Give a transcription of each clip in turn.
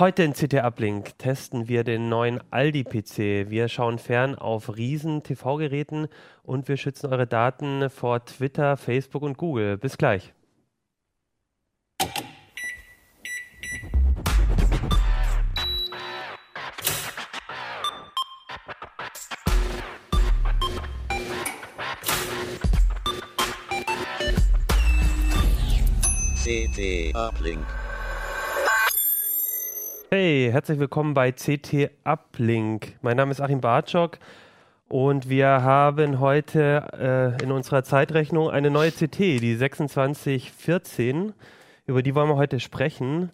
Heute in CT Uplink testen wir den neuen Aldi-PC. Wir schauen fern auf riesen TV-Geräten und wir schützen eure Daten vor Twitter, Facebook und Google. Bis gleich. CT Uplink. Hey, herzlich willkommen bei CT Uplink. Mein Name ist Achim Bartschok und wir haben heute äh, in unserer Zeitrechnung eine neue CT, die 2614. Über die wollen wir heute sprechen.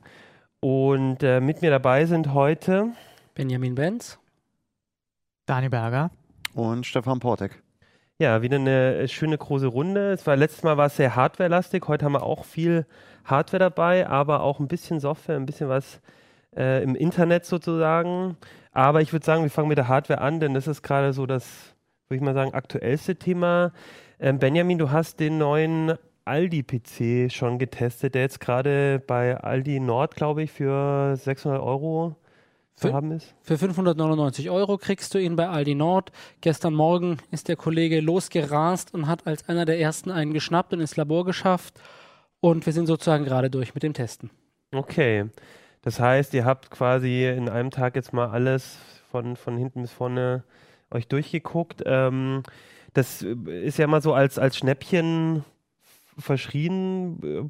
Und äh, mit mir dabei sind heute Benjamin Benz, Dani Berger und Stefan Portek. Ja, wieder eine schöne große Runde. Es war letztes Mal war es sehr hardwarelastig. Heute haben wir auch viel Hardware dabei, aber auch ein bisschen Software, ein bisschen was äh, im Internet sozusagen. Aber ich würde sagen, wir fangen mit der Hardware an, denn das ist gerade so das, würde ich mal sagen, aktuellste Thema. Ähm, Benjamin, du hast den neuen Aldi-PC schon getestet, der jetzt gerade bei Aldi Nord, glaube ich, für 600 Euro zu Für- haben ist. Für 599 Euro kriegst du ihn bei Aldi Nord. Gestern Morgen ist der Kollege losgerast und hat als einer der ersten einen geschnappt und ins Labor geschafft. Und wir sind sozusagen gerade durch mit dem Testen. Okay. Das heißt, ihr habt quasi in einem Tag jetzt mal alles von, von hinten bis vorne euch durchgeguckt. Ähm, das ist ja mal so als, als Schnäppchen verschrien.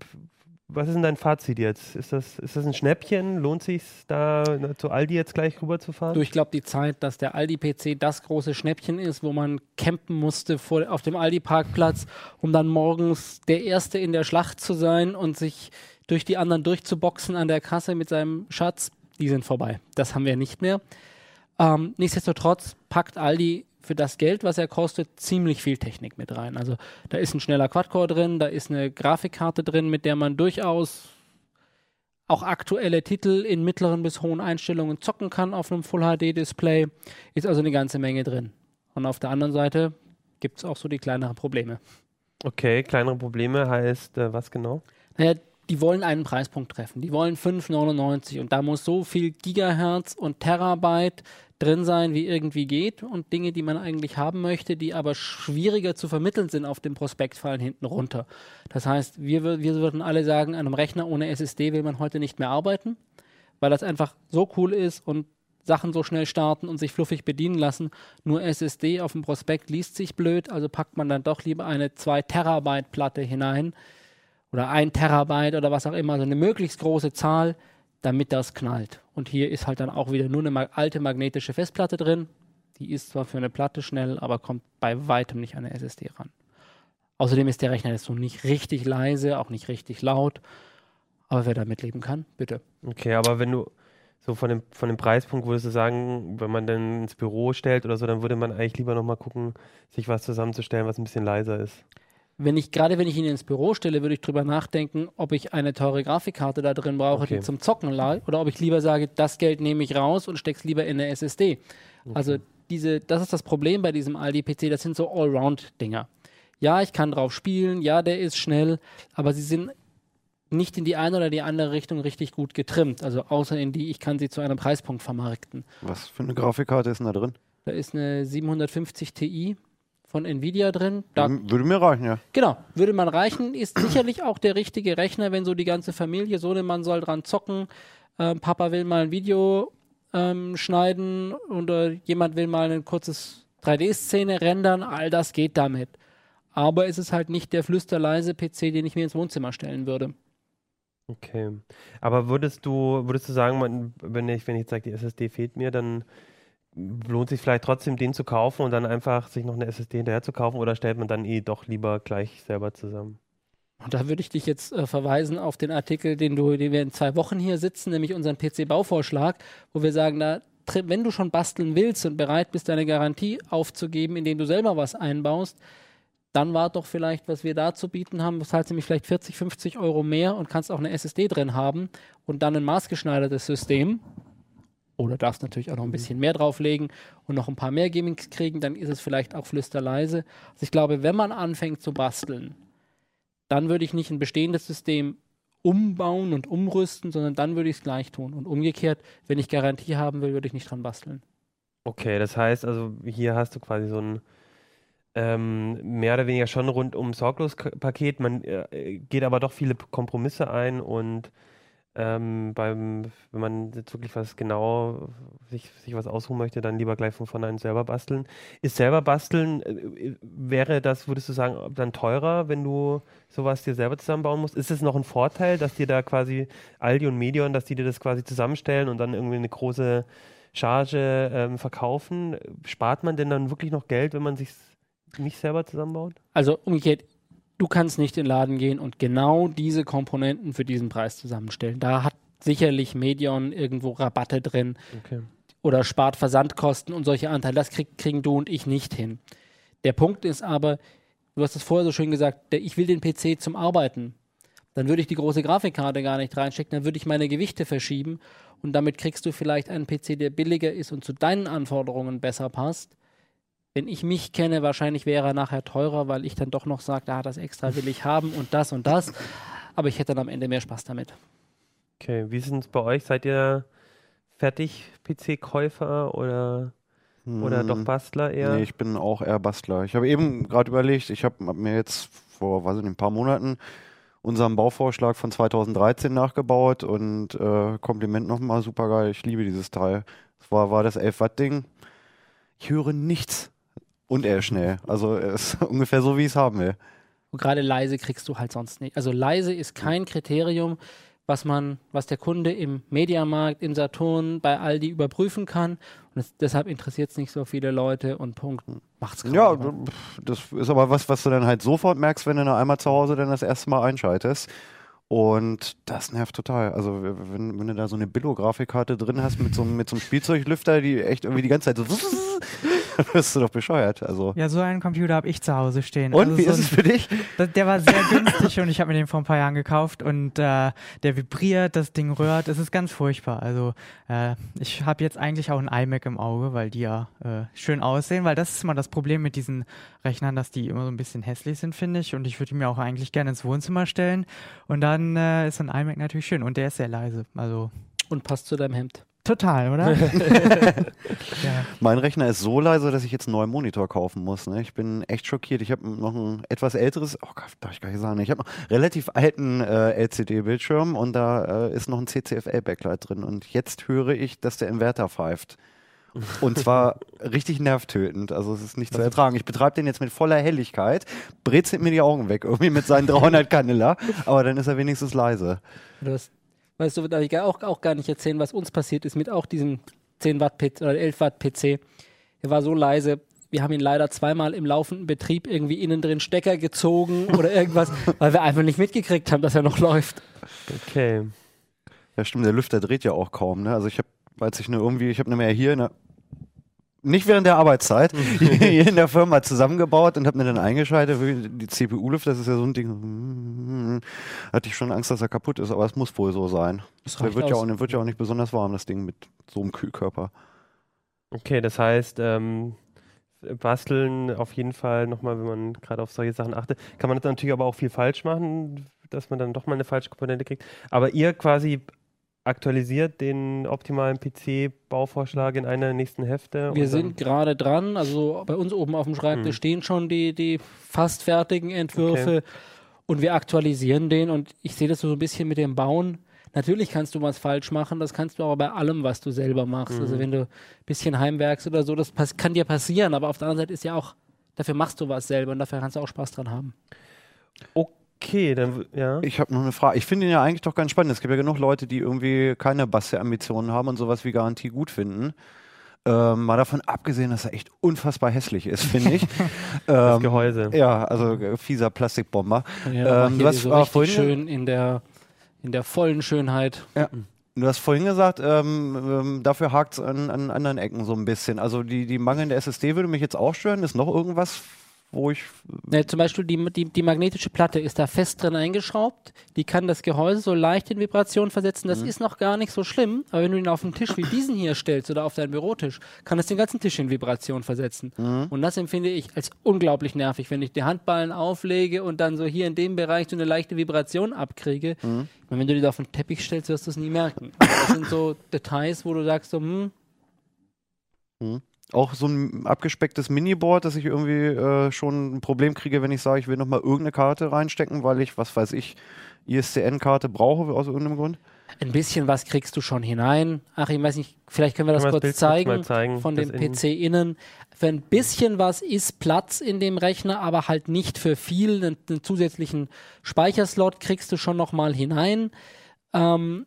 Was ist denn dein Fazit jetzt? Ist das, ist das ein Schnäppchen? Lohnt sich da äh, zu Aldi jetzt gleich rüberzufahren? Ich glaube, die Zeit, dass der Aldi-PC das große Schnäppchen ist, wo man campen musste vor, auf dem Aldi-Parkplatz, um dann morgens der Erste in der Schlacht zu sein und sich durch die anderen durchzuboxen an der Kasse mit seinem Schatz, die sind vorbei. Das haben wir nicht mehr. Ähm, nichtsdestotrotz packt Aldi für das Geld, was er kostet, ziemlich viel Technik mit rein. Also da ist ein schneller Quad-Core drin, da ist eine Grafikkarte drin, mit der man durchaus auch aktuelle Titel in mittleren bis hohen Einstellungen zocken kann auf einem Full-HD-Display. Ist also eine ganze Menge drin. Und auf der anderen Seite gibt es auch so die kleineren Probleme. Okay, kleinere Probleme heißt äh, was genau? Naja, die wollen einen Preispunkt treffen. Die wollen 5,99 und da muss so viel Gigahertz und Terabyte drin sein, wie irgendwie geht und Dinge, die man eigentlich haben möchte, die aber schwieriger zu vermitteln sind auf dem Prospekt, fallen hinten runter. Das heißt, wir, wir würden alle sagen, an einem Rechner ohne SSD will man heute nicht mehr arbeiten, weil das einfach so cool ist und Sachen so schnell starten und sich fluffig bedienen lassen. Nur SSD auf dem Prospekt liest sich blöd, also packt man dann doch lieber eine 2 Terabyte Platte hinein oder ein Terabyte oder was auch immer, also eine möglichst große Zahl, damit das knallt. Und hier ist halt dann auch wieder nur eine alte magnetische Festplatte drin. Die ist zwar für eine Platte schnell, aber kommt bei weitem nicht an eine SSD ran. Außerdem ist der Rechner jetzt so nicht richtig leise, auch nicht richtig laut. Aber wer damit leben kann, bitte. Okay, aber wenn du so von dem, von dem Preispunkt würdest du sagen, wenn man dann ins Büro stellt oder so, dann würde man eigentlich lieber nochmal gucken, sich was zusammenzustellen, was ein bisschen leiser ist. Wenn ich, gerade wenn ich ihn ins Büro stelle, würde ich drüber nachdenken, ob ich eine teure Grafikkarte da drin brauche, Okay. die zum Zocken lag, oder ob ich lieber sage, das Geld nehme ich raus und steck's lieber in eine SSD. Also diese, das ist das Problem bei diesem Aldi-PC, das sind so Allround-Dinger. Ja, ich kann drauf spielen, ja, der ist schnell, aber sie sind nicht in die eine oder die andere Richtung richtig gut getrimmt. Also außer in die, ich kann sie zu einem Preispunkt vermarkten. Was für eine Grafikkarte ist denn da drin? Da ist eine 750 Ti von Nvidia drin. Da Würde mir reichen, ja. Genau, würde man reichen, ist sicherlich auch der richtige Rechner, wenn so die ganze Familie, Sohnemann soll dran zocken, ähm, Papa will mal ein Video ähm, schneiden oder jemand will mal ein kurzes 3D-Szene rendern, all das geht damit. Aber es ist halt nicht der flüsterleise PC, den ich mir ins Wohnzimmer stellen würde. Okay. Aber würdest du, würdest du sagen, wenn ich, wenn ich jetzt sage, die SSD fehlt mir, dann lohnt sich vielleicht trotzdem den zu kaufen und dann einfach sich noch eine SSD hinterher zu kaufen oder stellt man dann eh doch lieber gleich selber zusammen? Und da würde ich dich jetzt äh, verweisen auf den Artikel, den, du, den wir in zwei Wochen hier sitzen, nämlich unseren PC-Bauvorschlag, wo wir sagen, da, wenn du schon basteln willst und bereit bist, deine Garantie aufzugeben, indem du selber was einbaust, dann war doch vielleicht, was wir da zu bieten haben, zahlst nämlich vielleicht 40, 50 Euro mehr und kannst auch eine SSD drin haben und dann ein maßgeschneidertes System. Oder darfst natürlich auch noch ein bisschen mehr drauflegen und noch ein paar mehr Gimmicks kriegen, dann ist es vielleicht auch flüsterleise. Also ich glaube, wenn man anfängt zu basteln, dann würde ich nicht ein bestehendes System umbauen und umrüsten, sondern dann würde ich es gleich tun. Und umgekehrt, wenn ich Garantie haben will, würde ich nicht dran basteln. Okay, das heißt also, hier hast du quasi so ein ähm, mehr oder weniger schon rundum sorglos Paket. Man äh, geht aber doch viele Kompromisse ein und ähm, beim, wenn man jetzt wirklich was genau sich, sich was ausruhen möchte, dann lieber gleich von vornherein selber basteln. Ist selber basteln, äh, wäre das, würdest du sagen, dann teurer, wenn du sowas dir selber zusammenbauen musst? Ist es noch ein Vorteil, dass dir da quasi Aldi und Medion, dass die dir das quasi zusammenstellen und dann irgendwie eine große Charge ähm, verkaufen? Spart man denn dann wirklich noch Geld, wenn man sich nicht selber zusammenbaut? Also umgekehrt, du kannst nicht in den Laden gehen und genau diese Komponenten für diesen Preis zusammenstellen. Da hat sicherlich Medion irgendwo Rabatte drin Okay. oder spart Versandkosten und solche Anteile. Das krieg, kriegen du und ich nicht hin. Der Punkt ist aber, du hast es vorher so schön gesagt, der, ich will den PC zum Arbeiten. Dann würde ich die große Grafikkarte gar nicht reinstecken, dann würde ich meine Gewichte verschieben und damit kriegst du vielleicht einen PC, der billiger ist und zu deinen Anforderungen besser passt. Wenn ich mich kenne, wahrscheinlich wäre er nachher teurer, weil ich dann doch noch sage, ah, das extra will ich haben und das und das. Aber ich hätte dann am Ende mehr Spaß damit. Okay, wie ist es bei euch? Seid ihr fertig PC-Käufer oder, oder Hm, doch Bastler eher? Nee, ich bin auch eher Bastler. Ich habe eben gerade überlegt, ich habe hab mir jetzt vor, weiß ich nicht, ein paar Monaten unseren Bauvorschlag von 2013 nachgebaut und äh, Kompliment nochmal, super geil, ich liebe dieses Teil. Das war, war das 11 Watt Ding. Ich höre nichts. Und er ist schnell. Also er ist ungefähr so, wie ich es haben will. Und gerade leise kriegst du halt sonst nicht. Also leise ist kein Kriterium, was man, was der Kunde im Mediamarkt, im Saturn, bei Aldi überprüfen kann. Und es, deshalb interessiert es nicht so viele Leute und Punkt. Macht's kaum Ja, pf, das ist aber was, was du dann halt sofort merkst, wenn du da einmal zu Hause dann das erste Mal einschaltest. Und das nervt total. Also wenn, wenn du da so eine Billo-Grafikkarte drin hast mit so, einem- mit so einem Spielzeuglüfter, die echt irgendwie die ganze Zeit so dann wirst du doch bescheuert. Also. Ja, so einen Computer habe ich zu Hause stehen. Und Also wie so ist ein- es für dich? Der war sehr günstig und ich habe mir den vor ein paar Jahren gekauft und äh, der vibriert, das Ding rührt, es ist ganz furchtbar. Also äh, ich habe jetzt eigentlich auch einen iMac im Auge, weil die ja äh, schön aussehen, weil das ist immer das Problem mit diesen Rechnern, dass die immer so ein bisschen hässlich sind, finde ich. Und ich würde die mir auch eigentlich gerne ins Wohnzimmer stellen. Und dann äh, ist so ein iMac natürlich schön und der ist sehr leise. Also Und passt zu deinem Hemd. Total, oder? ja. Mein Rechner ist so leise, dass ich jetzt einen neuen Monitor kaufen muss. Ne? Ich bin echt schockiert. Ich habe noch ein etwas älteres, oh Gott, darf ich gar nicht sagen, ich habe noch einen relativ alten äh, LCD-Bildschirm und da äh, ist noch ein CCFL-Backlight drin. Und jetzt höre ich, dass der Inverter pfeift. Und zwar richtig nervtötend. Also es ist nicht zu ertragen. Ich betreibe den jetzt mit voller Helligkeit, brezelt mir die Augen weg, irgendwie mit seinen 300 Kanäler, aber dann ist er wenigstens leise. Du hast, weißt du, darf ich auch, auch gar nicht erzählen, was uns passiert ist mit auch diesem 10 Watt PC oder 11 Watt PC. Er war so leise. Wir haben ihn leider zweimal im laufenden Betrieb irgendwie innen drin Stecker gezogen oder irgendwas, weil wir einfach nicht mitgekriegt haben, dass er noch läuft. Okay. Ja, stimmt, der Lüfter dreht ja auch kaum. Ne? Also ich habe, als ich nur irgendwie, ich habe nicht mehr hier, ne, nicht während der Arbeitszeit, hier in der Firma zusammengebaut und habe mir dann eingeschaltet. Die CPU-Lüfter, das ist ja so ein Ding. Hatte ich schon Angst, dass er kaputt ist, aber es muss wohl so sein. Das Der wird ja, auch, wird ja auch nicht besonders warm, das Ding mit so einem Kühlkörper. Okay, das heißt, ähm, basteln auf jeden Fall nochmal, wenn man gerade auf solche Sachen achtet, kann man das natürlich aber auch viel falsch machen, dass man dann doch mal eine falsche Komponente kriegt. Aber ihr quasi aktualisiert den optimalen PC-Bauvorschlag in einer der nächsten Hefte. Wir sind gerade dran, also bei uns oben auf dem Schreibtisch Mhm. stehen schon die, die fast fertigen Entwürfe und wir aktualisieren den und ich sehe das so ein bisschen mit dem Bauen. Natürlich kannst du was falsch machen, das kannst du aber bei allem, was du selber machst. Also Mhm. wenn du ein bisschen heimwerkst oder so, das kann dir passieren, aber auf der anderen Seite ist ja auch, dafür machst du was selber und dafür kannst du auch Spaß dran haben. Okay, dann w- ja. Ich habe noch eine Frage. Ich finde ihn ja eigentlich doch ganz spannend. Es gibt ja genug Leute, die irgendwie keine Bastel-Ambitionen haben und sowas wie Garantie gut finden. Ähm, mal davon abgesehen, dass er echt unfassbar hässlich ist, finde ich. Das ähm, Gehäuse. ja, also äh, fieser Plastikbomber. Ja, Ähm, du hast so richtig vorhin- schön in der, in der vollen Schönheit. Du hast vorhin gesagt, ähm, ähm, dafür hakt es an, an anderen Ecken so ein bisschen. Also die, die mangelnde SSD würde mich jetzt auch stören. Ist noch irgendwas, wo ich. Ne, zum Beispiel die, die, die magnetische Platte ist da fest drin eingeschraubt. Die kann das Gehäuse so leicht in Vibration versetzen. Das ist noch gar nicht so schlimm. Aber wenn du ihn auf einen Tisch wie diesen hier stellst oder auf deinen Bürotisch, kann es den ganzen Tisch in Vibration versetzen. Und das empfinde ich als unglaublich nervig, wenn ich die Handballen auflege und dann so hier in dem Bereich so eine leichte Vibration abkriege. Und wenn du die da auf den Teppich stellst, wirst du es nie merken. Das sind so Details, wo du sagst so, hm, Auch so ein abgespecktes Miniboard, dass ich irgendwie äh, schon ein Problem kriege, wenn ich sage, ich will nochmal irgendeine Karte reinstecken, weil ich, was weiß ich, ISDN-Karte brauche aus irgendeinem Grund. Ein bisschen was kriegst du schon hinein. Ach, ich weiß nicht, vielleicht können wir das kurz das Bild kurz zeigen, zeigen, von dem Innen- PC innen. Für ein bisschen was ist Platz in dem Rechner, aber halt nicht für viel. Einen, einen zusätzlichen Speicherslot kriegst du schon nochmal hinein. Ähm,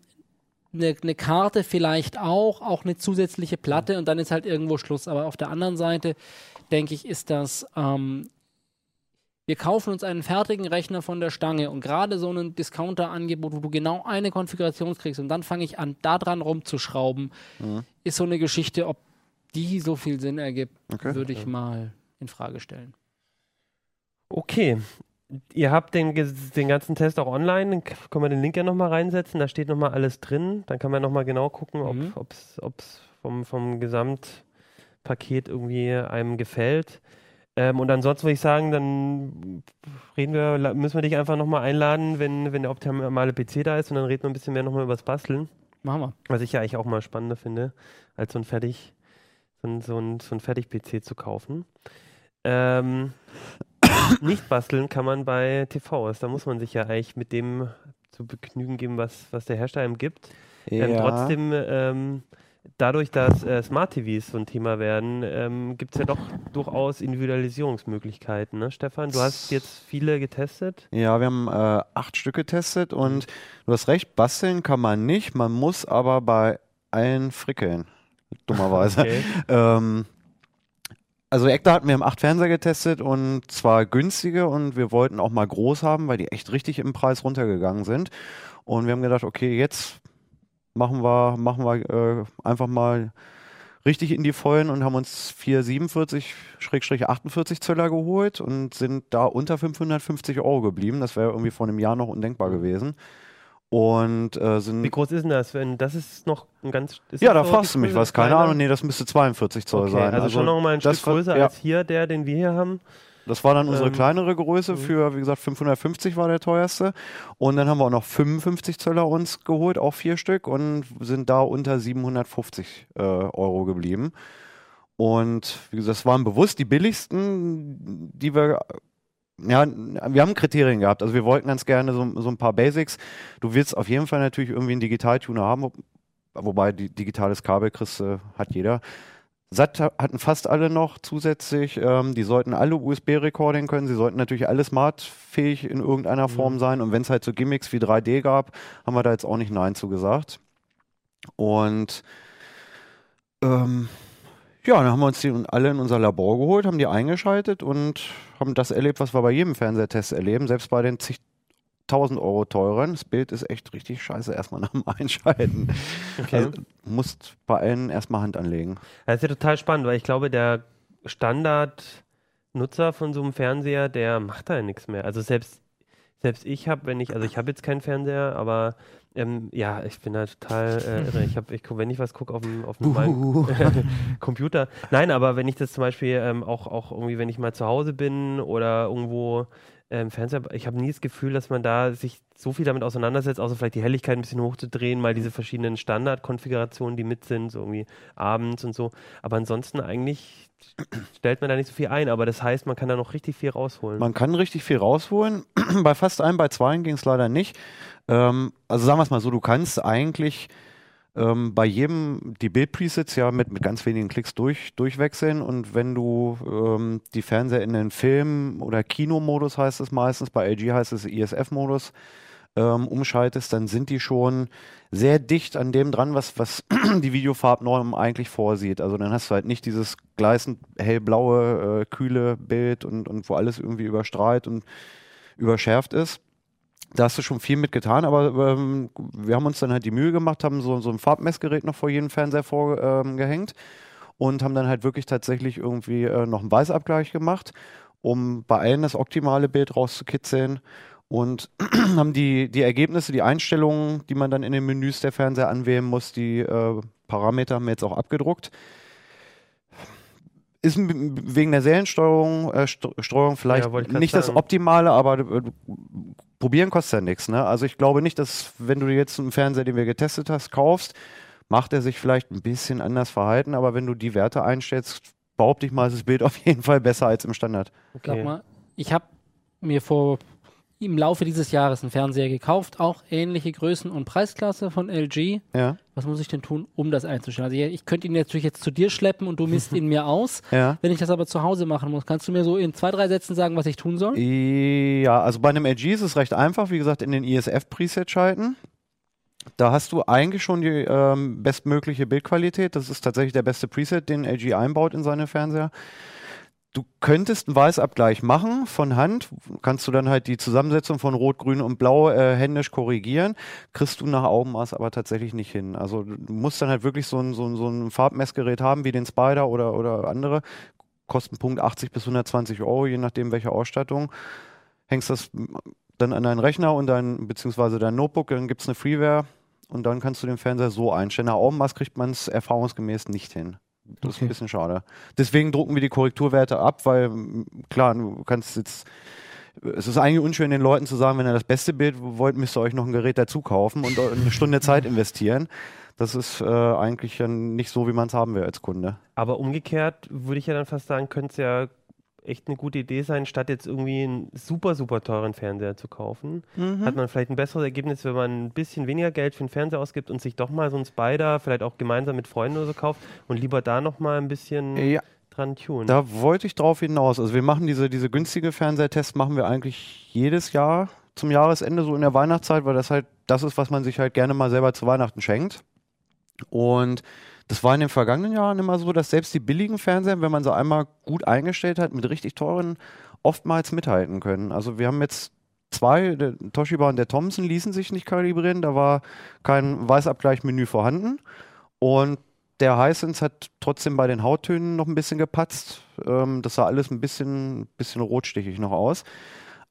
eine, eine Karte vielleicht auch, auch eine zusätzliche Platte und dann ist halt irgendwo Schluss. Aber auf der anderen Seite, denke ich, ist das, ähm, wir kaufen uns einen fertigen Rechner von der Stange und gerade so ein Discounter-Angebot, wo du genau eine Konfiguration kriegst und dann fange ich an, da dran rumzuschrauben, ist so eine Geschichte, ob die so viel Sinn ergibt, Okay. würde ich mal in Frage stellen. Okay. Ihr habt den, den ganzen Test auch online, dann können wir den Link ja nochmal reinsetzen, da steht nochmal alles drin, dann kann man nochmal genau gucken, Mhm. ob es vom, vom Gesamtpaket irgendwie einem gefällt. Ähm, und ansonsten würde ich sagen, dann reden wir, müssen wir dich einfach nochmal einladen, wenn, wenn der optimale PC da ist und dann reden wir ein bisschen mehr nochmal über das Basteln. Machen wir. Was ich ja eigentlich auch mal spannender finde, als so ein fertig, so ein, so ein, so ein Fertig-PC zu kaufen. Ähm, nicht basteln kann man bei TVs. Da muss man sich ja eigentlich mit dem zu begnügen geben, was, was der Hersteller einem gibt. Ähm, trotzdem, ähm, dadurch, dass äh, Smart TVs so ein Thema werden, ähm, gibt es ja doch durchaus Individualisierungsmöglichkeiten. Ne? Stefan, du hast jetzt viele getestet. Ja, wir haben äh, acht Stück getestet und du hast recht, basteln kann man nicht, man muss aber bei allen frickeln. Dummerweise. Okay. Ähm, also Ekta hatten wir im 8 Fernseher getestet und zwar günstige und wir wollten auch mal groß haben, weil die echt richtig im Preis runtergegangen sind. Und wir haben gedacht, okay, jetzt machen wir, machen wir äh, einfach mal richtig in die Vollen und haben uns 447-48 Zöller geholt und sind da unter 550 Euro geblieben. Das wäre irgendwie vor einem Jahr noch undenkbar gewesen. Und äh, sind Wie groß ist denn das? Wenn, das ist noch ein ganz. Ja, da so fragst du mich was. Keine? Ahnung, nee, das müsste 42 Zoll Okay, sein. also, schon noch mal ein Stück größer ja, als hier, der, den wir hier haben. Das war dann unsere Ähm, kleinere Größe mhm. für, wie gesagt, 550 war der teuerste. Und dann haben wir auch noch 55 Zöller uns geholt, auch vier Stück, und sind da unter 750 äh, Euro geblieben. Und wie gesagt, das waren bewusst die billigsten, die wir. Ja, wir haben Kriterien gehabt. Also wir wollten ganz gerne so, so ein paar Basics. Du willst auf jeden Fall natürlich irgendwie einen Digitaltuner haben, wo- wobei die, digitales Kabel kriegst, du, hat jeder. SAT ha- hatten fast alle noch zusätzlich. Ähm, die sollten alle USB-Recording können. Sie sollten natürlich alle smartfähig in irgendeiner Form sein. Und wenn es halt so Gimmicks wie 3D gab, haben wir da jetzt auch nicht Nein zu gesagt. Und ähm, ja, dann haben wir uns die alle in unser Labor geholt, haben die eingeschaltet und haben das erlebt, was wir bei jedem Fernsehtest erleben, selbst bei den zig 1000 Euro teuren. Das Bild ist echt richtig scheiße erstmal nach dem Einschalten. Okay. Also, musst bei allen erstmal Hand anlegen. Das ist ja total spannend, weil ich glaube, der Standardnutzer von so einem Fernseher, der macht da ja nichts mehr. Also selbst, selbst ich habe, wenn ich, also ich habe jetzt keinen Fernseher, aber ähm, ja, ich bin da total äh, irre. Ich habe, ich, wenn ich was gucke auf dem, auf meinem Computer. Nein, aber wenn ich das zum Beispiel ähm, auch, auch irgendwie, wenn ich mal zu Hause bin oder irgendwo ähm, Fernseher, ich habe nie das Gefühl, dass man da sich so viel damit auseinandersetzt, außer vielleicht die Helligkeit ein bisschen hochzudrehen, mal diese verschiedenen Standardkonfigurationen, die mit sind, so irgendwie abends und so. Aber ansonsten eigentlich stellt man da nicht so viel ein, aber das heißt, man kann da noch richtig viel rausholen. Man kann richtig viel rausholen. bei fast allen, bei zweien ging es leider nicht. Ähm, also sagen wir es mal so, du kannst eigentlich ähm, bei jedem die Bildpresets ja mit, mit ganz wenigen Klicks durch, durchwechseln und wenn du ähm, die Fernseher in den Film- oder Kinomodus heißt es meistens, bei LG heißt es ISF-Modus, ähm, umschaltest, dann sind die schon sehr dicht an dem dran, was, was die Videofarbnorm eigentlich vorsieht. Also dann hast du halt nicht dieses gleißend hellblaue, äh, kühle Bild und, und wo alles irgendwie überstrahlt und überschärft ist. Da hast du schon viel mit getan, aber ähm, wir haben uns dann halt die Mühe gemacht, haben so, so ein Farbmessgerät noch vor jedem Fernseher vorgehängt ähm, und haben dann halt wirklich tatsächlich irgendwie äh, noch einen Weißabgleich gemacht um bei allen das optimale Bild rauszukitzeln und haben die, die Ergebnisse, die Einstellungen, die man dann in den Menüs der Fernseher anwählen muss, die äh, Parameter haben wir jetzt auch abgedruckt. Ist wegen der Seriensteuerung äh, Steuerung vielleicht ja, nicht das Optimale, aber äh, probieren kostet ja nichts. Ne? Also ich glaube nicht, dass wenn du jetzt einen Fernseher, den wir getestet hast, kaufst, macht er sich vielleicht ein bisschen anders verhalten, aber wenn du die Werte einstellst, behaupte ich mal, ist das Bild auf jeden Fall besser als im Standard. Okay. Sag mal, ich habe mir vor im Laufe dieses Jahres einen Fernseher gekauft, auch ähnliche Größen und Preisklasse von LG. Ja. Was muss ich denn tun, um das einzustellen? Also ich, ich könnte ihn natürlich jetzt zu dir schleppen und du misst ihn mir aus. Ja. Wenn ich das aber zu Hause machen muss, kannst du mir so in zwei, drei Sätzen sagen, was ich tun soll? Ja, also bei einem LG ist es recht einfach. Wie gesagt, in den ISF-Preset schalten. Da hast du eigentlich schon die ähm, bestmögliche Bildqualität. Das ist tatsächlich der beste Preset, den LG einbaut in seine Fernseher. Du könntest einen Weißabgleich machen von Hand, kannst du dann halt die Zusammensetzung von Rot, Grün und Blau äh, händisch korrigieren, kriegst du nach Augenmaß aber tatsächlich nicht hin. Also du musst dann halt wirklich so ein, so ein, so ein Farbmessgerät haben wie den Spider oder, oder andere, kosten Punkt 80 bis 120 Euro, je nachdem welche Ausstattung. Hängst das dann an deinen Rechner und dein, beziehungsweise dein Notebook, dann gibt es eine Freeware und dann kannst du den Fernseher so einstellen. Nach Augenmaß kriegt man es erfahrungsgemäß nicht hin. Das okay. ist ein bisschen schade. Deswegen drucken wir die Korrekturwerte ab, weil klar, du kannst jetzt es ist eigentlich unschön, den Leuten zu sagen, wenn ihr das beste Bild wollt, müsst ihr euch noch ein Gerät dazu kaufen und eine Stunde Zeit investieren. Das ist äh, eigentlich ja nicht so, wie man es haben will als Kunde. Aber umgekehrt würde ich ja dann fast sagen, könnte es ja echt eine gute Idee sein, statt jetzt irgendwie einen super, super teuren Fernseher zu kaufen. Mhm. Hat man vielleicht ein besseres Ergebnis, wenn man ein bisschen weniger Geld für den Fernseher ausgibt und sich doch mal so ein Spider vielleicht auch gemeinsam mit Freunden oder so kauft und lieber da nochmal ein bisschen ja. dran tun. Da wollte ich drauf hinaus. Also wir machen diese, diese günstige Fernsehtests machen wir eigentlich jedes Jahr zum Jahresende, so in der Weihnachtszeit, weil das halt das ist, was man sich halt gerne mal selber zu Weihnachten schenkt. Und das war in den vergangenen Jahren immer so, dass selbst die billigen Fernseher, wenn man sie einmal gut eingestellt hat, mit richtig teuren oftmals mithalten können. Also wir haben jetzt zwei, der Toshiba und der Thomson ließen sich nicht kalibrieren, da war kein Weißabgleichmenü vorhanden und der Hisense hat trotzdem bei den Hauttönen noch ein bisschen gepatzt. Ähm, das sah alles ein bisschen, bisschen rotstichig noch aus.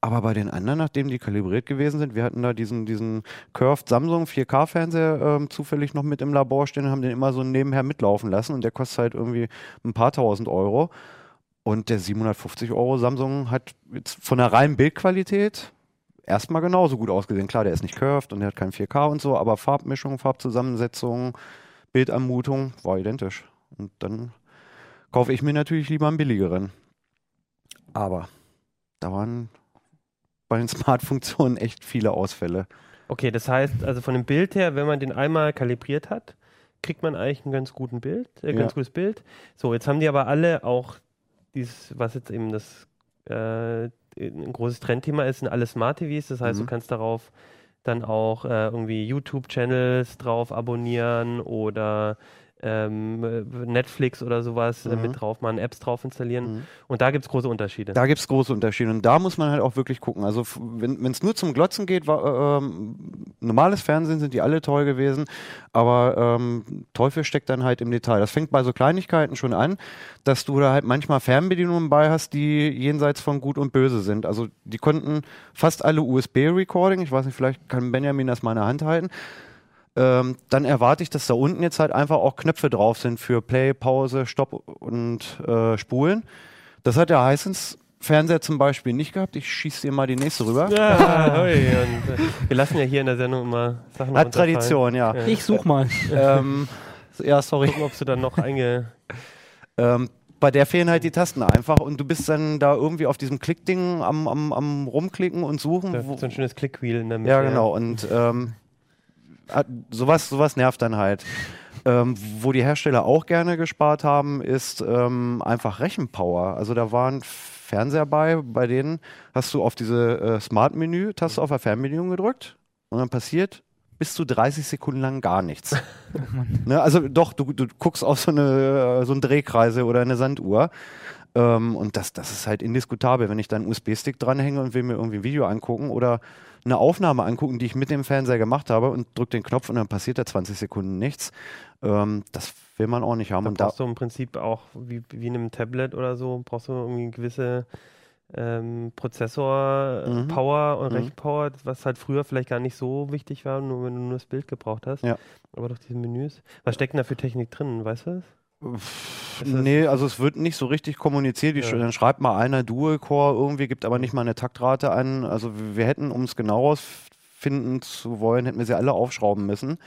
Aber bei den anderen, nachdem die kalibriert gewesen sind, wir hatten da diesen, diesen Curved Samsung 4K-Fernseher ähm, zufällig noch mit im Labor stehen, haben den immer so nebenher mitlaufen lassen und der kostet halt irgendwie ein paar tausend Euro. Und der 750 Euro Samsung hat jetzt von der reinen Bildqualität erstmal genauso gut ausgesehen. Klar, der ist nicht curved und der hat kein 4K und so, aber Farbmischung, Farbzusammensetzung, Bildanmutung war identisch. Und dann kaufe ich mir natürlich lieber einen billigeren. Aber da waren bei den Smart-Funktionen echt viele Ausfälle. Okay, das heißt, also von dem Bild her, wenn man den einmal kalibriert hat, kriegt man eigentlich ein ganz guten Bild, äh, ganz ja. gutes Bild. So, jetzt haben die aber alle auch dieses, was jetzt eben das äh, ein großes Trendthema ist, sind alle Smart TVs. Das heißt, mhm. du kannst darauf dann auch äh, irgendwie YouTube-Channels drauf abonnieren oder ähm, Netflix oder sowas mhm. äh, mit mhm. drauf machen, Apps drauf installieren. Mhm. Und da gibt es große Unterschiede. Da gibt es große Unterschiede. Und da muss man halt auch wirklich gucken. Also wenn es nur zum Glotzen geht, war, ähm, normales Fernsehen sind die alle toll gewesen, aber ähm, Teufel steckt dann halt im Detail. Das fängt bei so Kleinigkeiten schon an, dass du da halt manchmal Fernbedienungen bei hast, die jenseits von Gut und Böse sind. Also die konnten fast alle USB-Recording, ich weiß nicht, vielleicht kann Benjamin das mal in der Hand halten, ähm, dann erwarte ich, dass da unten jetzt halt einfach auch Knöpfe drauf sind für Play, Pause, Stopp und äh, Spulen. Das hat der Hisense Fernseher zum Beispiel nicht gehabt. Ich schieße dir mal die nächste rüber. Ja, und, äh, wir lassen ja hier in der Sendung immer Sachen Hat Tradition, ja. ja. Ich such mal. ähm, ja, sorry. Gucken, ob du dann noch einge... ähm, bei der fehlen halt die Tasten einfach und du bist dann da irgendwie auf diesem Klickding am, am, am rumklicken und suchen. Da so ein schönes Clickwheel in der Mitte. Ja, genau. Und ähm, sowas, sowas nervt dann halt. Ähm, wo die Hersteller auch gerne gespart haben, ist ähm, einfach Rechenpower. Also da waren Fernseher bei, bei denen hast du auf diese äh, Smart-Menü-Taste auf der Fernbedienung gedrückt und dann passiert bis zu 30 Sekunden lang gar nichts. Oh ne, also doch, du, du guckst auf so eine äh, so einen Drehkreise oder eine Sanduhr. Ähm, und das, das ist halt indiskutabel, wenn ich dann einen USB-Stick dranhänge und will mir irgendwie ein Video angucken oder eine Aufnahme angucken, die ich mit dem Fernseher gemacht habe und drücke den Knopf und dann passiert da 20 Sekunden nichts. Ähm, das will man auch nicht haben. Da und brauchst da du im Prinzip auch wie, wie in einem Tablet oder so, brauchst du irgendwie eine gewisse ähm, Prozessor, äh, Mhm. Power und Mhm. Rechenpower, was halt früher vielleicht gar nicht so wichtig war, nur wenn du nur das Bild gebraucht hast. Ja. Aber doch diese Menüs. Was steckt denn da für Technik drin, weißt du das? Nee, also es wird nicht so richtig kommuniziert. Ja. Dann schreibt mal einer Dual-Core irgendwie, gibt aber nicht mal eine Taktrate an. Also wir hätten, um es genau rausfinden zu wollen, hätten wir sie alle aufschrauben müssen.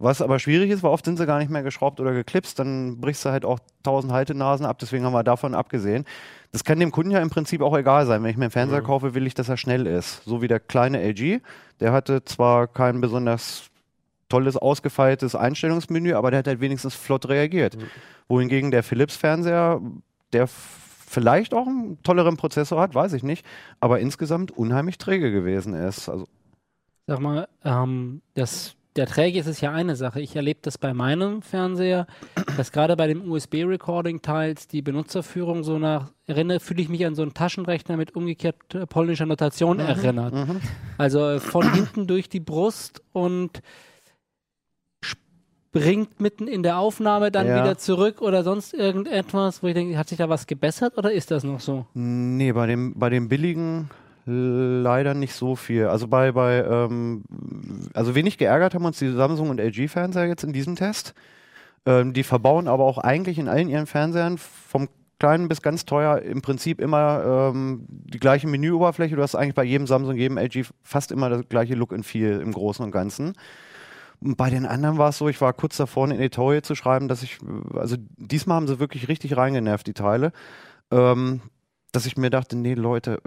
Was aber schwierig ist, weil oft sind sie gar nicht mehr geschraubt oder geklipst, dann brichst du halt auch tausend Haltenasen ab, deswegen haben wir davon abgesehen. Das kann dem Kunden ja im Prinzip auch egal sein. Wenn ich mir einen Fernseher Mhm. kaufe, will ich, dass er schnell ist. So wie der kleine LG, der hatte zwar kein besonders tolles, ausgefeiltes Einstellungsmenü, aber der hat halt wenigstens flott reagiert. Mhm. Wohingegen der Philips-Fernseher, der vielleicht auch einen tolleren Prozessor hat, weiß ich nicht, aber insgesamt unheimlich träge gewesen ist. Also, Sag mal, ähm, das, der Träge ist es ja eine Sache. Ich erlebe das bei meinem Fernseher, dass gerade bei den USB-Recording-Teils die Benutzerführung so nach, erinnere, fühle ich mich an so einen Taschenrechner mit umgekehrt polnischer Notation erinnert. mhm. Also äh, von hinten durch die Brust und springt mitten in der Aufnahme dann Ja. wieder zurück oder sonst irgendetwas, wo ich denke, hat sich da was gebessert oder ist das noch so? Nee, bei dem, bei dem billigen leider nicht so viel. Also bei, bei ähm, also wenig geärgert haben uns die Samsung und LG Fernseher jetzt in diesem Test. Ähm, die verbauen aber auch eigentlich in allen ihren Fernsehern vom kleinen bis ganz teuer im Prinzip immer ähm, die gleiche Menüoberfläche. Du hast eigentlich bei jedem Samsung, jedem LG fast immer das gleiche Look and Feel im Großen und Ganzen. Bei den anderen war es so, ich war kurz davor, ein Editorial zu schreiben, dass ich, also diesmal haben sie wirklich richtig reingenervt, die Teile, ähm, dass ich mir dachte, nee, Leute,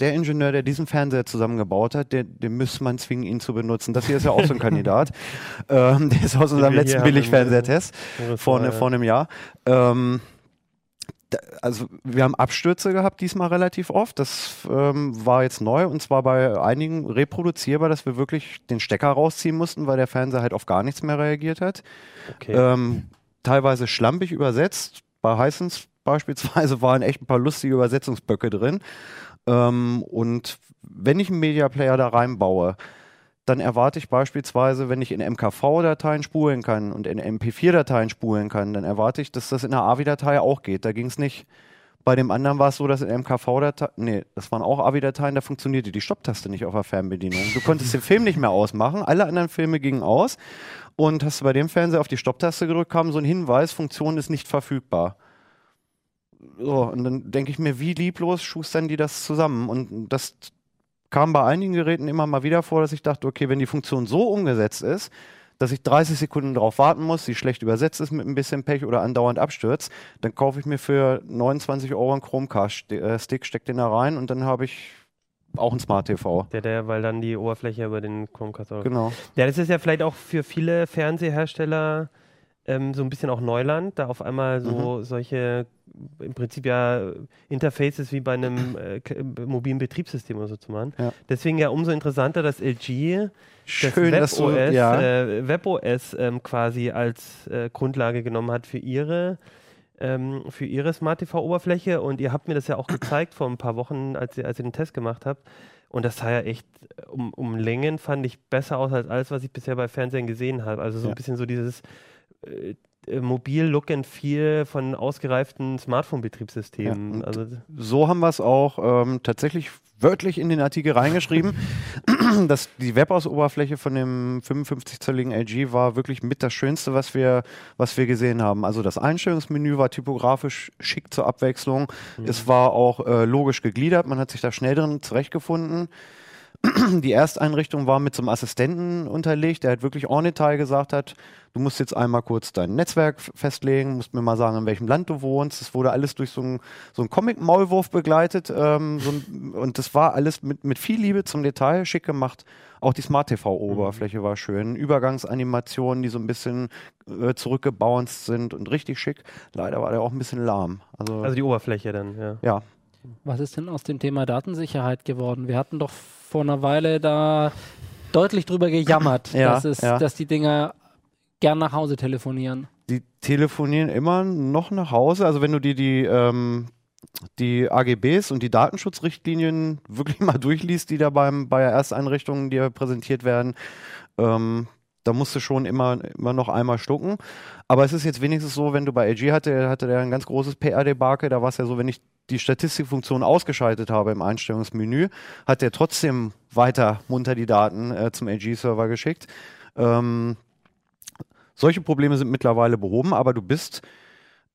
der Ingenieur, der diesen Fernseher zusammengebaut hat, der, den müsste man zwingen, ihn zu benutzen. Das hier ist ja auch so ein Kandidat. Ähm, der ist aus unserem letzten Billigfernsehtest vor, ne, Ja. vor einem Jahr. Ähm, also wir haben Abstürze gehabt diesmal relativ oft. Das ähm, war jetzt neu und zwar bei einigen reproduzierbar, dass wir wirklich den Stecker rausziehen mussten, weil der Fernseher halt auf gar nichts mehr reagiert hat. Okay. Ähm, teilweise schlampig übersetzt. Bei Hisense beispielsweise waren echt ein paar lustige Übersetzungsböcke drin. Ähm, und wenn ich einen Media Player da reinbaue, dann erwarte ich beispielsweise, wenn ich in MKV-Dateien spulen kann und in MP4-Dateien spulen kann, dann erwarte ich, dass das in der AVI-Datei auch geht. Da ging es nicht. Bei dem anderen war es so, dass in MKV-Dateien, nee, das waren auch AVI-Dateien, da funktionierte die Stopptaste nicht auf der Fernbedienung. Du konntest den Film nicht mehr ausmachen, alle anderen Filme gingen aus und hast du bei dem Fernseher auf die Stopptaste gedrückt, kam so ein Hinweis, Funktion ist nicht verfügbar. So, und dann denke ich mir, wie lieblos schustern die das zusammen? Und das kam bei einigen Geräten immer mal wieder vor, dass ich dachte, okay, wenn die Funktion so umgesetzt ist, dass ich 30 Sekunden darauf warten muss, sie schlecht übersetzt ist mit ein bisschen Pech oder andauernd abstürzt, dann kaufe ich mir für 29 Euro einen Chromecast-Stick, steck den da rein und dann habe ich auch ein Smart TV. Der, der, weil dann die Oberfläche über den Chromecast. Genau. Ja, das ist ja vielleicht auch für viele Fernsehersteller ähm, so ein bisschen auch Neuland, da auf einmal so solche im Prinzip ja Interfaces wie bei einem äh, mobilen Betriebssystem oder so zu machen. Ja. Deswegen ja umso interessanter, dass LG Schön, das dass du, WebOS, ja, äh, WebOS ähm, quasi als äh, Grundlage genommen hat für ihre ähm, für ihre Smart TV Oberfläche und ihr habt mir das ja auch gezeigt vor ein paar Wochen, als ihr, als ihr den Test gemacht habt und das sah ja echt um, um Längen fand ich besser aus als alles, was ich bisher bei Fernsehen gesehen habe. Also so Ja. ein bisschen so dieses äh, äh, mobil Look and Feel von ausgereiften Smartphone-Betriebssystemen. Ja, also so haben wir es auch ähm, tatsächlich wörtlich in den Artikel reingeschrieben, dass die WebOS-Oberfläche von dem 55-zölligen LG war wirklich mit das Schönste, was wir, was wir gesehen haben. Also das Einstellungsmenü war typografisch schick zur Abwechslung. Es war auch äh, logisch gegliedert, man hat sich da schnell drin zurechtgefunden. Die Ersteinrichtung war mit so einem Assistenten unterlegt, der halt wirklich en Detail gesagt hat, du musst jetzt einmal kurz dein Netzwerk festlegen, musst mir mal sagen, in welchem Land du wohnst. Das wurde alles durch so einen so Comic-Maulwurf begleitet ähm, so ein, und das war alles mit, mit viel Liebe zum Detail, schick gemacht. Auch die Smart-TV-Oberfläche war schön. Übergangsanimationen, die so ein bisschen äh, zurückgebounced sind und richtig schick. Leider war der auch ein bisschen lahm. Also, also die Oberfläche dann, ja. ja, Was ist denn aus dem Thema Datensicherheit geworden? Wir hatten doch vor einer Weile da deutlich drüber gejammert, Ja, dass, es, ja. dass die Dinger gern nach Hause telefonieren. die telefonieren immer noch nach Hause. Also wenn du dir die, ähm, die AGBs und die Datenschutzrichtlinien wirklich mal durchliest, die da beim, bei der Ersteinrichtung dir präsentiert werden, ähm, da musst du schon immer, immer noch einmal schlucken. Aber es ist jetzt wenigstens so, wenn du bei LG hatte, hatte der ein ganz großes PR-Debakel, da war es ja so, wenn ich die Statistikfunktion ausgeschaltet habe im Einstellungsmenü, hat er trotzdem weiter munter die Daten äh, zum AG-Server geschickt. Ähm, solche Probleme sind mittlerweile behoben, aber du bist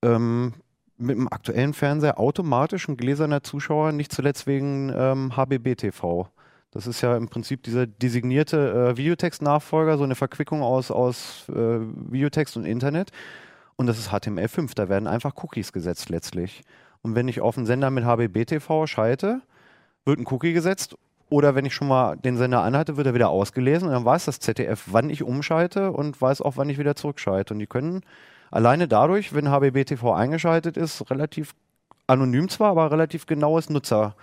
ähm, mit dem aktuellen Fernseher automatisch ein gläserner Zuschauer, nicht zuletzt wegen ähm, HBB-TV. Das ist ja im Prinzip dieser designierte äh, Videotext-Nachfolger, so eine Verquickung aus, aus äh, Videotext und Internet. Und das ist HTML5. Da werden einfach Cookies gesetzt letztlich. Und wenn ich auf einen Sender mit HBB-TV schalte, wird ein Cookie gesetzt. Oder wenn ich schon mal den Sender anhatte, wird er wieder ausgelesen. Und dann weiß das ZDF, wann ich umschalte und weiß auch, wann ich wieder zurückschalte. Und die können alleine dadurch, wenn HBB-TV eingeschaltet ist, relativ anonym zwar, aber relativ genaues Nutzer.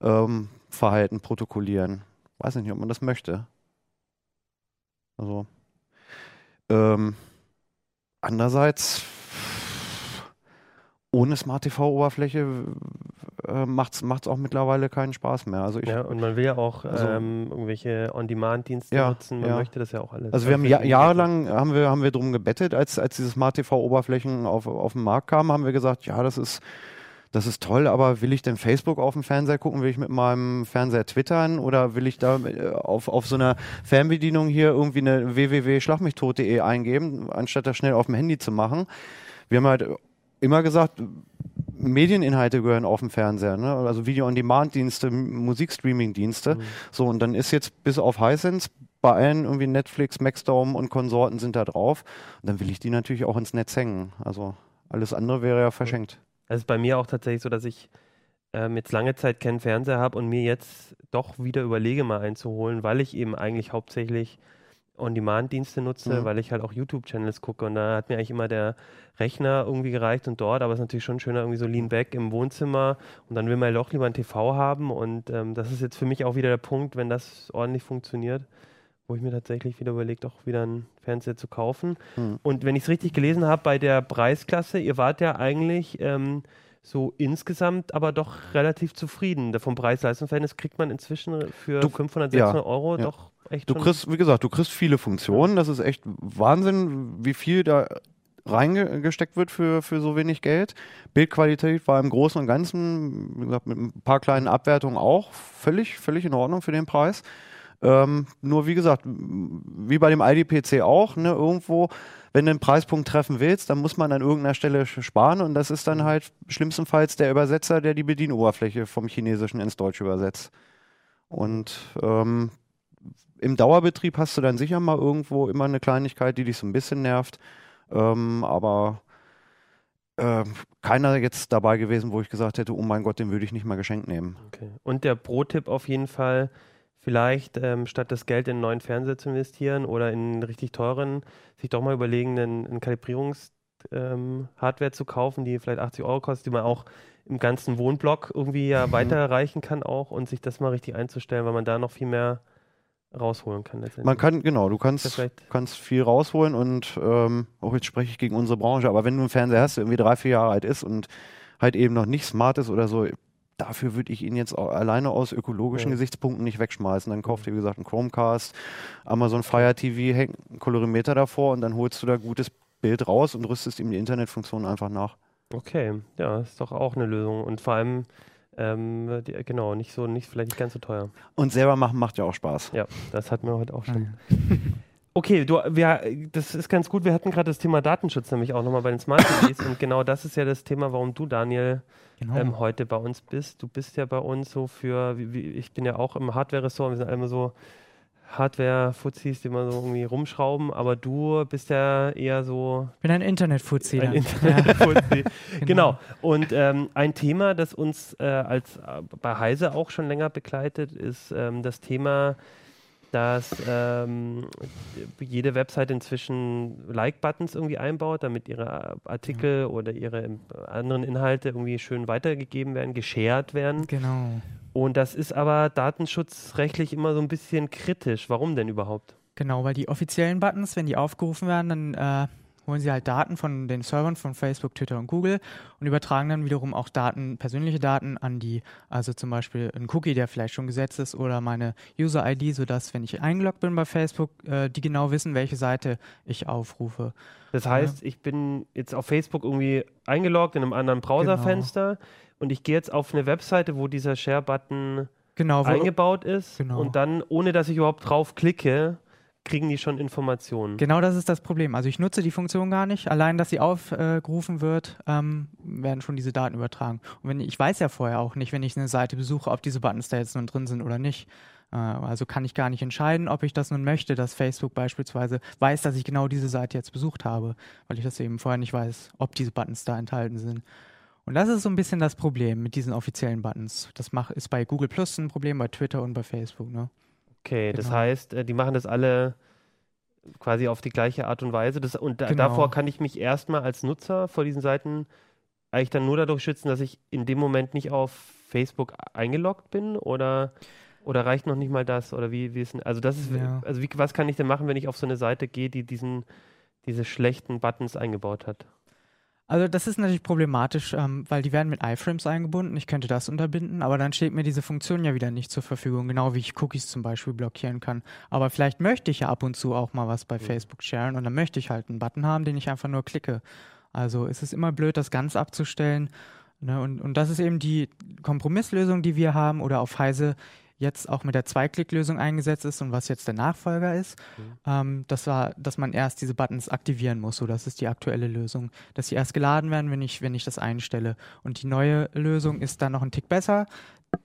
Ähm, protokollieren. Weiß nicht, ob man das möchte. Also, ähm, andererseits, ohne Smart TV-Oberfläche äh, macht es auch mittlerweile keinen Spaß mehr. Also ich, ja, und man will ja auch also, ähm, irgendwelche On-Demand-Dienste ja, nutzen. Man ja. möchte das ja auch alles. Also wir haben ja, jahrelang haben wir, haben wir drum gebettet, als, als diese Smart TV-Oberflächen auf, auf den Markt kamen, haben wir gesagt, ja, das ist das ist toll, aber will ich denn Facebook auf dem Fernseher gucken? Will ich mit meinem Fernseher twittern oder will ich da äh, auf, auf so einer Fernbedienung hier irgendwie eine www.schlagmichtot.de eingeben, anstatt das schnell auf dem Handy zu machen? Wir haben halt immer gesagt, Medieninhalte gehören auf dem Fernseher, ne? also Video-on-Demand-Dienste, Musikstreaming-Dienste. Mhm. So, und dann ist jetzt bis auf Hisense bei allen irgendwie Netflix, Maxdome und Konsorten sind da drauf. Und dann will ich die natürlich auch ins Netz hängen. Also alles andere wäre ja verschenkt. Es ist bei mir auch tatsächlich so, dass ich ähm, jetzt lange Zeit keinen Fernseher habe und mir jetzt doch wieder überlege, mal einzuholen, weil ich eben eigentlich hauptsächlich On-Demand-Dienste nutze, mhm. weil ich halt auch YouTube-Channels gucke und da hat mir eigentlich immer der Rechner irgendwie gereicht und dort, aber es ist natürlich schon schöner irgendwie so lean back im Wohnzimmer und dann will man ja doch lieber ein TV haben und ähm, das ist jetzt für mich auch wieder der Punkt, wenn das ordentlich funktioniert, wo ich mir tatsächlich wieder überlegt, auch wieder einen Fernseher zu kaufen. Mhm. Und wenn ich es richtig gelesen habe, bei der Preisklasse, ihr wart ja eigentlich ähm, so insgesamt aber doch relativ zufrieden. Vom Preis-Leistungs-Verhältnis kriegt man inzwischen für du, 500, 600 ja, Euro ja. doch echt Du kriegst, wie gesagt, du kriegst viele Funktionen. Das ist echt Wahnsinn, wie viel da reingesteckt wird für, für so wenig Geld. Bildqualität war im Großen und Ganzen, wie gesagt, mit ein paar kleinen Abwertungen auch völlig, völlig in Ordnung für den Preis. Ähm, nur wie gesagt, wie bei dem ID-PC auch, ne, irgendwo, wenn du einen Preispunkt treffen willst, dann muss man an irgendeiner Stelle sparen und das ist dann halt schlimmstenfalls der Übersetzer, der die Bedienoberfläche vom Chinesischen ins Deutsche übersetzt. Und ähm, im Dauerbetrieb hast du dann sicher mal irgendwo immer eine Kleinigkeit, die dich so ein bisschen nervt, ähm, aber äh, keiner jetzt dabei gewesen, wo ich gesagt hätte, oh mein Gott, den würde ich nicht mal geschenkt nehmen. Okay. Und der Pro-Tipp auf jeden Fall, vielleicht ähm, statt das Geld in einen neuen Fernseher zu investieren oder in einen richtig teuren, sich doch mal überlegen, einen, einen Kalibrierungs-Hardware ähm, zu kaufen, die vielleicht 80 Euro kostet, die man auch im ganzen Wohnblock irgendwie ja mhm. weiterreichen kann auch und sich das mal richtig einzustellen, weil man da noch viel mehr rausholen kann. Man kann, genau, du kannst, kannst viel rausholen und ähm, auch jetzt spreche ich gegen unsere Branche, aber wenn du einen Fernseher hast, der irgendwie drei, vier Jahre alt ist und halt eben noch nicht smart ist oder so, dafür würde ich ihn jetzt alleine aus ökologischen ja. Gesichtspunkten nicht wegschmeißen. Dann kauft ihr, wie gesagt, einen Chromecast, Amazon Fire TV, hängt einen Kolorimeter davor und dann holst du da gutes Bild raus und rüstest ihm die Internetfunktion einfach nach. Okay, ja, ist doch auch eine Lösung. Und vor allem, ähm, die, genau, nicht so, nicht vielleicht nicht ganz so teuer. Und selber machen macht ja auch Spaß. Ja, das hatten wir heute auch schon. Okay, du, wir, das ist ganz gut. Wir hatten gerade das Thema Datenschutz nämlich auch nochmal bei den Smart TVs und genau das ist ja das Thema, warum du, Daniel, genau. ähm, heute bei uns bist. Du bist ja bei uns so für, wie, wie, ich bin ja auch im Hardware-Ressort, wir sind alle so Hardware-Fuzis, die mal so irgendwie rumschrauben, aber du bist ja eher so. Ich bin ein Internet-Fuzzi. Ein Internet-Fuzzi. genau. genau. Und ähm, ein Thema, das uns äh, als äh, bei Heise auch schon länger begleitet, ist ähm, das Thema dass ähm, jede Website inzwischen Like-Buttons irgendwie einbaut, damit ihre Artikel mhm. oder ihre anderen Inhalte irgendwie schön weitergegeben werden, geshared werden. Genau. Und das ist aber datenschutzrechtlich immer so ein bisschen kritisch. Warum denn überhaupt? Genau, weil die offiziellen Buttons, wenn die aufgerufen werden, dann äh, holen sie halt Daten von den Servern von Facebook, Twitter und Google und übertragen dann wiederum auch Daten, persönliche Daten an die, also zum Beispiel ein Cookie, der vielleicht schon gesetzt ist oder meine User-ID, sodass, wenn ich eingeloggt bin bei Facebook, äh, die genau wissen, welche Seite ich aufrufe. Das heißt, ich bin jetzt auf Facebook irgendwie eingeloggt in einem anderen Browserfenster genau. und ich gehe jetzt auf eine Webseite, wo dieser Share-Button genau, eingebaut ist genau. und dann, ohne dass ich überhaupt drauf klicke, kriegen die schon Informationen. Genau das ist das Problem. Also ich nutze die Funktion gar nicht. Allein, dass sie aufgerufen wird, ähm, werden schon diese Daten übertragen. Und wenn, ich weiß ja vorher auch nicht, wenn ich eine Seite besuche, ob diese Buttons da jetzt nun drin sind oder nicht. Äh, also kann ich gar nicht entscheiden, ob ich das nun möchte, dass Facebook beispielsweise weiß, dass ich genau diese Seite jetzt besucht habe, weil ich das eben vorher nicht weiß, ob diese Buttons da enthalten sind. Und das ist so ein bisschen das Problem mit diesen offiziellen Buttons. Das mach, ist bei Google Plus ein Problem, bei Twitter und bei Facebook. Ne? Okay, genau. das heißt, äh, die machen das alle quasi auf die gleiche Art und Weise. Das, und genau. davor kann ich mich erstmal als Nutzer vor diesen Seiten eigentlich dann nur dadurch schützen, dass ich in dem Moment nicht auf Facebook eingeloggt bin oder, oder reicht noch nicht mal das? Oder wie, wie ist also das ist, ja. also wie, was kann ich denn machen, wenn ich auf so eine Seite gehe, die diesen, diese schlechten Buttons eingebaut hat? Also das ist natürlich problematisch, ähm, weil die werden mit iFrames eingebunden. Ich könnte das unterbinden, aber dann steht mir diese Funktion ja wieder nicht zur Verfügung, genau wie ich Cookies zum Beispiel blockieren kann. Aber vielleicht möchte ich ja ab und zu auch mal was bei mhm. Facebook sharen und dann möchte ich halt einen Button haben, den ich einfach nur klicke. Also es ist immer blöd, das ganz abzustellen. Ne? Und, und das ist eben die Kompromisslösung, die wir haben oder auf Heise jetzt auch mit der Zwei-Klick-Lösung eingesetzt ist und was jetzt der Nachfolger ist, mhm. ähm, das war, dass man erst diese Buttons aktivieren muss. So, das ist die aktuelle Lösung, dass sie erst geladen werden, wenn ich, wenn ich das einstelle. Und die neue Lösung ist dann noch ein Tick besser.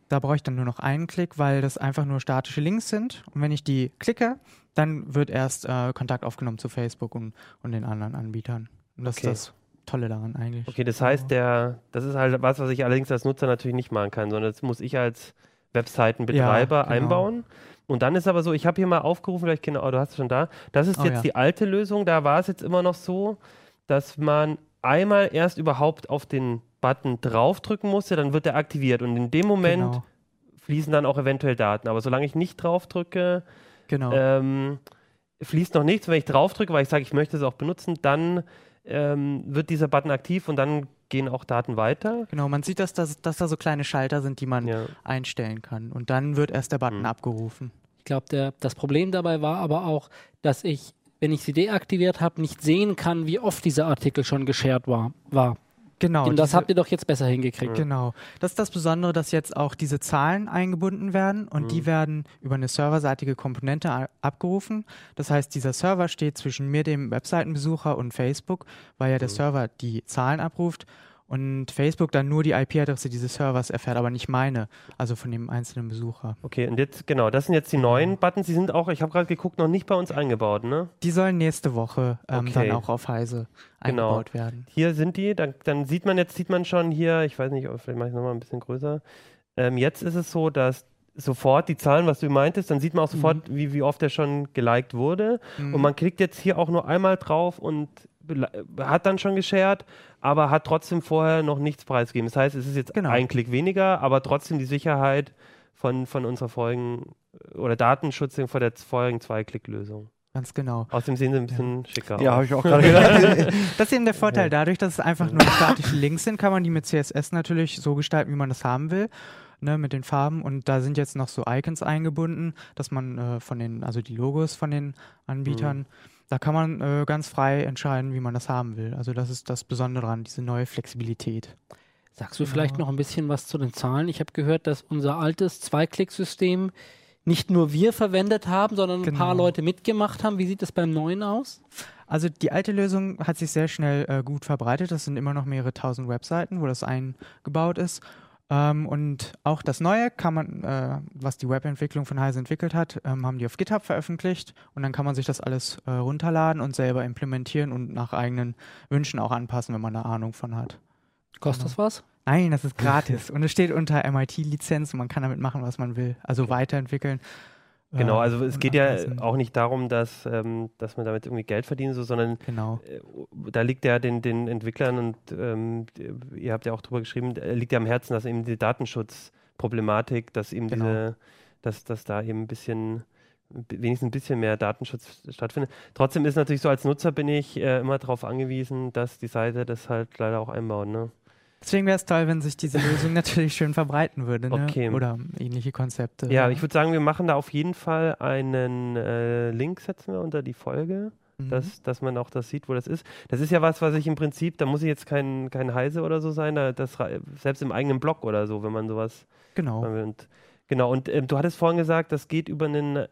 Da brauche ich dann nur noch einen Klick, weil das einfach nur statische Links sind. Und wenn ich die klicke, dann wird erst äh, Kontakt aufgenommen zu Facebook und, und den anderen Anbietern. Und das okay. ist das Tolle daran eigentlich. Okay, das heißt, der, das ist halt was, was ich allerdings als Nutzer natürlich nicht machen kann, sondern das muss ich als Webseitenbetreiber ja, genau. einbauen. Und dann ist aber so, ich habe hier mal aufgerufen, vielleicht genau, du hast es schon da. Das ist oh, jetzt ja. die alte Lösung. Da war es jetzt immer noch so, dass man einmal erst überhaupt auf den Button draufdrücken musste, dann wird er aktiviert. Und in dem Moment genau. fließen dann auch eventuell Daten. Aber solange ich nicht draufdrücke, genau. ähm, fließt noch nichts. Wenn ich draufdrücke, weil ich sage, ich möchte es auch benutzen, dann ähm, wird dieser Button aktiv und dann gehen auch Daten weiter. Genau, man sieht, dass, das, dass da so kleine Schalter sind, die man ja. einstellen kann. Und dann wird erst der Button mhm. abgerufen. Ich glaube, das Problem dabei war aber auch, dass ich, wenn ich sie deaktiviert habe, nicht sehen kann, wie oft dieser Artikel schon geshared war. war. Genau. Und das habt ihr doch jetzt besser hingekriegt. Genau. Das ist das Besondere, dass jetzt auch diese Zahlen eingebunden werden und mhm. die werden über eine serverseitige Komponente abgerufen. Das heißt, dieser Server steht zwischen mir, dem Webseitenbesucher und Facebook, weil ja der mhm. Server die Zahlen abruft und Facebook dann nur die IP-Adresse dieses Servers erfährt, aber nicht meine, also von dem einzelnen Besucher. Okay, und jetzt, genau, das sind jetzt die neuen Buttons, die sind auch, ich habe gerade geguckt, noch nicht bei uns eingebaut, ne? Die sollen nächste Woche ähm, okay. dann auch auf Heise genau. eingebaut werden. Hier sind die, dann, dann, sieht man, jetzt sieht man schon hier, ich weiß nicht, vielleicht mache ich es nochmal ein bisschen größer. Ähm, jetzt ist es so, dass sofort die Zahlen, was du meintest, dann sieht man auch sofort, mhm. wie, wie oft er schon geliked wurde. Mhm. Und man klickt jetzt hier auch nur einmal drauf und hat dann schon geshared, aber hat trotzdem vorher noch nichts preisgegeben. Das heißt, es ist jetzt genau. ein Klick weniger, aber trotzdem die Sicherheit von, von unserer vorigen oder Datenschutz vor der vorigen Zwei-Klick-Lösung. Ganz genau. Außerdem sehen sie ein bisschen ja. schicker aus. Ja, habe ich auch gerade gedacht. das ist eben der Vorteil. Dadurch, dass es einfach nur statische Links sind, kann man die mit CSS natürlich so gestalten, wie man das haben will. Ne, mit den Farben und da sind jetzt noch so Icons eingebunden, dass man äh, von den, also die Logos von den Anbietern, mhm da kann man äh, ganz frei entscheiden, wie man das haben will. Also das ist das Besondere daran, diese neue Flexibilität. Sagst du vielleicht noch ein bisschen was zu den Zahlen? Ich habe gehört, dass unser altes Zwei-Klick-System nicht nur wir verwendet haben, sondern genau. ein paar genau. Leute mitgemacht haben. Wie sieht das beim neuen aus? Also die alte Lösung hat sich sehr schnell äh, gut verbreitet. Das sind immer noch mehrere tausend Webseiten, wo das eingebaut ist. Ähm, und auch das Neue kann man, äh, was die Webentwicklung von Heise entwickelt hat, ähm, haben die auf GitHub veröffentlicht und dann kann man sich das alles äh, runterladen und selber implementieren und nach eigenen Wünschen auch anpassen, wenn man eine Ahnung von hat. Kostet genau. das was? Nein, das ist gratis und es steht unter MIT-Lizenz und man kann damit machen, was man will, also weiterentwickeln. Genau, also es geht ja auch nicht darum, dass, ähm, dass man damit irgendwie Geld verdienen soll, sondern genau. äh, da liegt ja den, den Entwicklern und ähm, ihr habt ja auch drüber geschrieben, liegt ja am Herzen, dass eben die Datenschutzproblematik, dass eben genau. diese, dass, dass da eben ein bisschen wenigstens ein bisschen mehr Datenschutz stattfindet. Trotzdem ist natürlich so, als Nutzer bin ich äh, immer darauf angewiesen, dass die Seite das halt leider auch einbaut. Ne? Deswegen wäre es toll, wenn sich diese Lösung natürlich schön verbreiten würde. Ne? Okay. Oder ähnliche Konzepte. Ja, ich würde sagen, wir machen da auf jeden Fall einen äh, Link, setzen wir unter die Folge. Mhm. Dass, dass man auch das sieht, wo das ist. Das ist ja was, was ich im Prinzip, da muss ich jetzt kein, kein Heise oder so sein, da, das, selbst im eigenen Blog oder so, wenn man sowas Genau. Und, genau, und ähm, du hattest vorhin gesagt, das geht über einen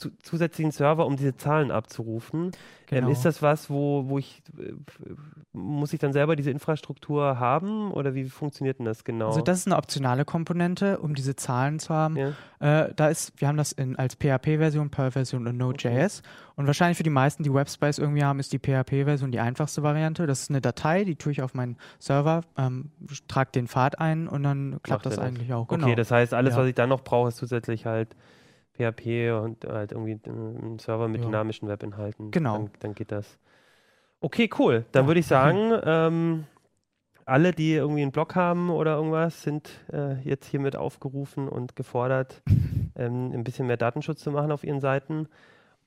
zu, zusätzlichen Server, um diese Zahlen abzurufen. Ähm, Genau. ist das was, wo, wo ich, äh, muss ich dann selber diese Infrastruktur haben oder wie funktioniert denn das genau? Also das ist eine optionale Komponente, um diese Zahlen zu haben. ja? Äh, da ist, wir haben das in, als PHP-Version, Perl-Version und Node.js. Und wahrscheinlich für die meisten, die Webspace irgendwie haben, ist die PHP-Version die einfachste Variante. Das ist eine Datei, die tue ich auf meinen Server, ähm, trage den Pfad ein und dann klappt Macht das er das? eigentlich auch. Okay, Genau. das heißt, alles, Ja. was ich dann noch brauche, ist zusätzlich halt PHP und halt irgendwie ein Server mit Ja. dynamischen Webinhalten. Genau. Dann, dann geht das. Okay, cool. Dann Ja. würde ich sagen, ähm, alle, die irgendwie einen Blog haben oder irgendwas, sind äh, jetzt hiermit aufgerufen und gefordert, ähm, ein bisschen mehr Datenschutz zu machen auf ihren Seiten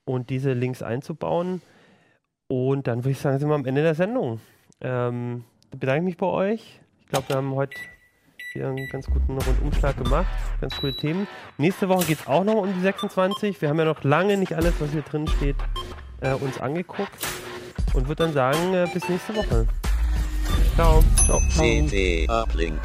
und diese Links einzubauen. Und dann würde ich sagen, sind wir am Ende der Sendung. Ähm, bedanke mich bei euch. Ich glaube, wir haben heute wieder einen ganz guten Rundumschlag gemacht. Ganz coole Themen. Nächste Woche geht es auch noch um die 26. Wir haben ja noch lange nicht alles, was hier drin steht, äh, uns angeguckt. Und würde dann sagen, äh, bis nächste Woche. Ciao. Ciao. CT Uplink.